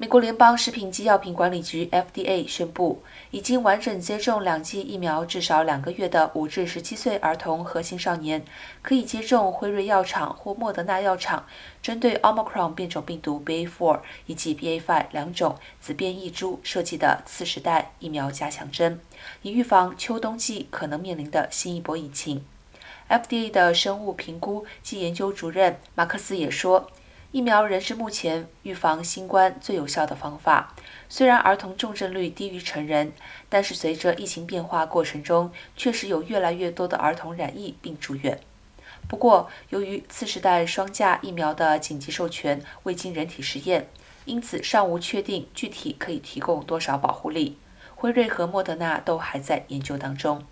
美国联邦食品及药品管理局 （FDA） 宣布，已经完整接种两剂疫苗至少两个月的五至十七岁儿童和青少年，可以接种辉瑞药厂或莫德纳药厂针对 Omicron 变种病毒 BA.4 以及 BA.5 两种子变异株设计的次世代疫苗加强针，以预防秋冬季可能面临的新一波疫情。FDA 的生物评估及研究主任马克思也说。疫苗仍是目前预防新冠最有效的方法。虽然儿童重症率低于成人，但是随着疫情变化过程中，确实有越来越多的儿童染疫并住院。不过，由于次世代双价疫苗的紧急授权未经人体实验，因此尚无确定具体可以提供多少保护力。辉瑞和莫德纳都还在研究当中。